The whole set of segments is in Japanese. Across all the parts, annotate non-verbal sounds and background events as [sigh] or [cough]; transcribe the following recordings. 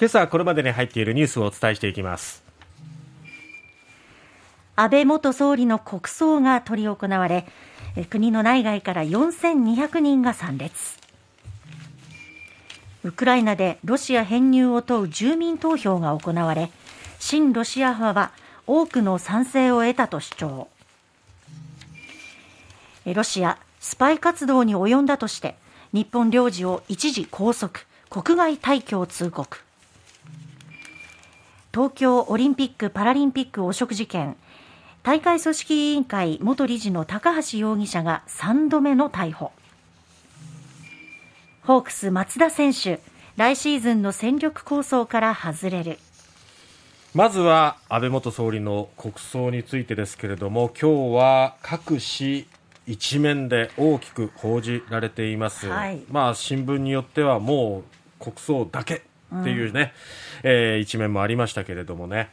今朝これまでに入っているニュースをお伝えしていきます。安倍元総理の国葬が執り行われ国の内外から4200人が参列。ウクライナでロシア編入を問う住民投票が行われ親ロシア派は多くの賛成を得たと主張。ロシアスパイ活動に及んだとして日本領事を一時拘束国外退去を通告。東京オリンピック・パラリンピック汚職事件。大会組織委員会元理事の高橋容疑者が3度目の逮捕。ホークス松田選手来シーズンの戦力構想から外れる。まずは安倍元総理の国葬についてですけれども今日は各紙一面で大きく報じられています、はい、まあ新聞によってはもう国葬だけっていうね、うん、えー、一面もありましたけれどもね。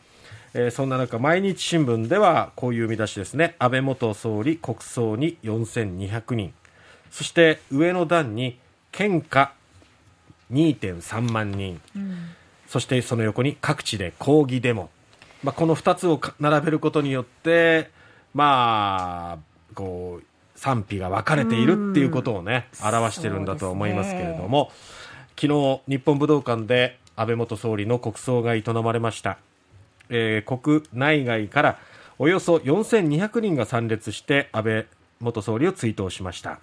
えー、そんな中毎日新聞ではこういう見出しですね。安倍元総理国葬に4200人。そして上の段に献花2.3万人、うん、そしてその横に各地で抗議デモ、まあ、この2つを並べることによってまあこう賛否が分かれているっていうことをね、表してるんだと思いますけれども、昨日日本武道館で安倍元総理の国葬が営まれました。えー、国内外からおよそ4200人が参列して安倍元総理を追悼しました。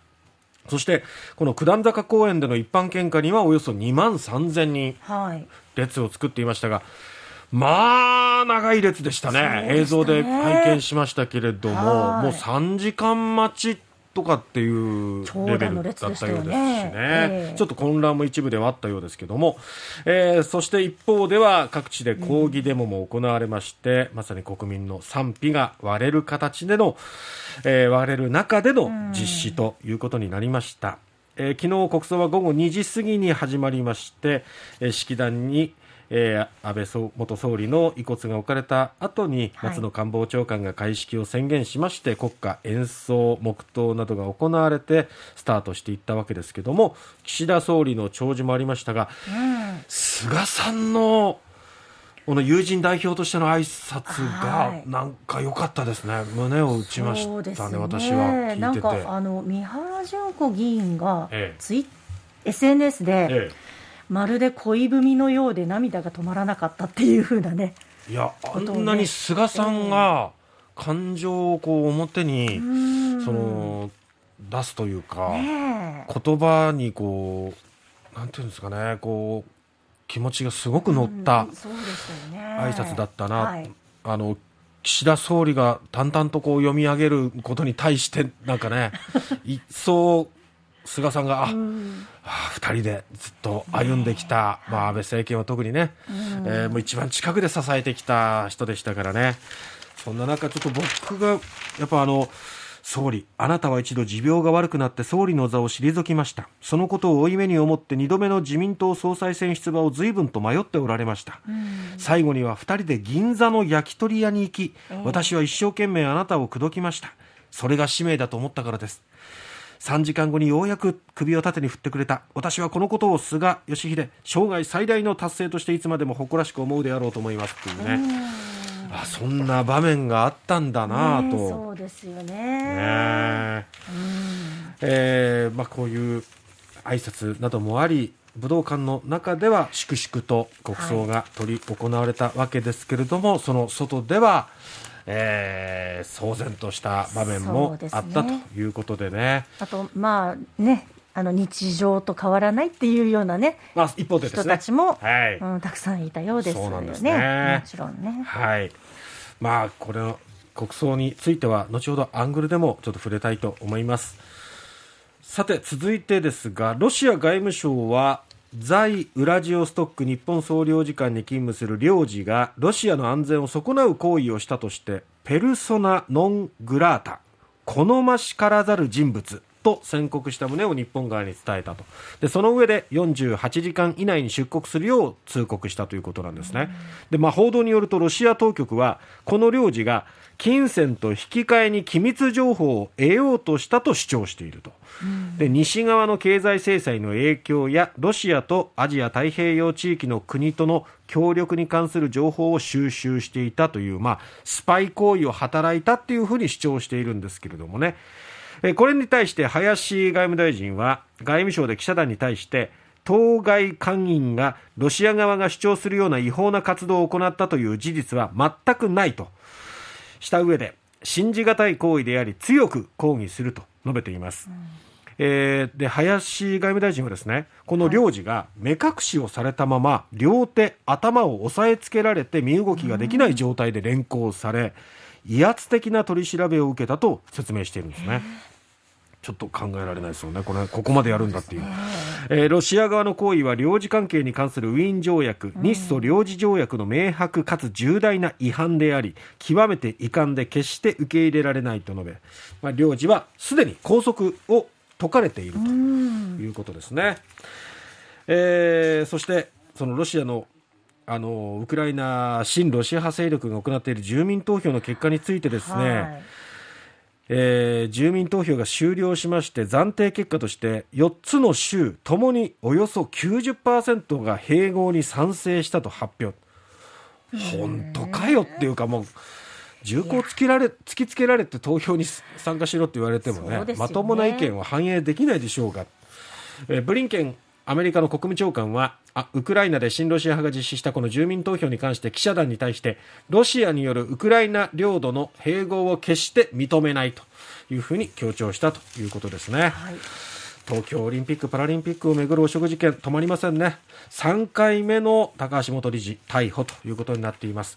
そしてこの九段坂公園での一般献花にはおよそ2万3000人列を作っていましたが、はい、まあ長い列でしたね、ね、映像で拝見しましたけれども、もう3時間待ちとかっていうレベルだったようですしね、ねえ。ー、ちょっと混乱も一部ではあったようですけども、えー、そして一方では各地で抗議デモも行われまして、うん、まさに国民の賛否が割れる形での、えー、割れる中での実施ということになりました。うん、えー、昨日国葬は午後2時過ぎに始まりまして、えー、式壇にえー、安倍元総理の遺骨が置かれた後に松野官房長官が開式を宣言しまして、はい、国歌演奏黙祷などが行われてスタートしていったわけですけども岸田総理の弔辞もありましたが、うん、菅さんのこの友人代表としての挨拶がなんか良かったですね、はい、胸を打ちましたね、ね。私は聞いてて。なんかあの三原純子議員がツイ、ええ、SNS で、ええまるで恋文のようで涙が止まらなかったっていうふうなねいや、あんなに菅さんが感情をこう表に、その出すというか、ね、言葉にこうなんていうんですかねこう気持ちがすごく乗った挨拶だったな、はい、あの岸田総理が淡々とこう読み上げることに対してなんかね [laughs] 一層菅さんが、あ、うん、2人でずっと歩んできた、まあ、安倍政権は特にね、うん、えー、もう一番近くで支えてきた人でしたからね、そんな中、ちょっと僕が、やっぱあの、総理、あなたは一度持病が悪くなって総理の座を退きました。そのことを負い目に思って2度目の自民党総裁選出馬を随分と迷っておられました。最後には2人で銀座の焼き鳥屋に行き、私は一生懸命あなたを口説きました。それが使命だと思ったからです。3時間後にようやく首を縦に振ってくれた。私はこのことを菅義偉生涯最大の達成としていつまでも誇らしく思うであろうと思いますっていうね。あそんな場面があったんだなと、そうですよね。ね、えーまあ、こういう挨拶などもあり武道館の中では粛々と国葬が執り行われたわけですけれども、はい、その外ではえー、騒然とした場面もあったということでね。でねあと、まあね、あの日常と変わらないっていうようなね、まあ、一方で、ね、人たちも、はい、うん、たくさんいたようですよね。ねもちろんね。はい。まあ、これの国葬については、後ほどアングルでもちょっと触れたいと思います。さて、続いてですが、ロシア外務省は、在ウラジオストック日本総領事館に勤務する領事がロシアの安全を損なう行為をしたとしてペルソナ・ノン・グラータ好ましからざる人物と宣告した旨を日本側に伝えたと。でその上で48時間以内に出国するよう通告したということなんですね。で、まあ、報道によるとロシア当局はこの領事が金銭と引き換えに機密情報を得ようとしたと主張していると、で西側の経済制裁の影響やロシアとアジア太平洋地域の国との協力に関する情報を収集していたという、まあ、スパイ行為を働いたっていうふうに主張しているんですけれどもね。これに対して林外務大臣は外務省で記者団に対して当該官員がロシア側が主張するような違法な活動を行ったという事実は全くないと。した上で信じがたい行為であり強く抗議すると述べています。うんえー、で林外務大臣はですねこの領事が目隠しをされたまま両手頭を押さえつけられて身動きができない状態で連行され威圧的な取り調べを受けたと説明しているんですね。ちょっと考えられないですよね、これここまでやるんだっていう、えー、ロシア側の行為は領事関係に関するウィーン条約、日ソ領事条約の明白かつ重大な違反であり、極めて遺憾で決して受け入れられないと述べ、まあ、領事はすでに拘束を解かれているということですね。えー、そしてそのロシアのあのウクライナ親ロシア派勢力が行っている住民投票の結果についてですね、はい。えー、住民投票が終了しまして暫定結果として4つの州ともにおよそ90%が併合に賛成したと発表。本当かよっていうかもう銃口突きられ突きつけられて投票に参加しろって言われてもね、ね、まともな意見は反映できないでしょうが、えー、ブリンケンアメリカの国務長官はあウクライナで親ロシア派が実施したこの住民投票に関して記者団に対してロシアによるウクライナ領土の併合を決して認めないというふうに強調したということですね。はい。東京オリンピック・パラリンピックをめぐる汚職事件止まりませんね。3回目の高橋元理事逮捕ということになっています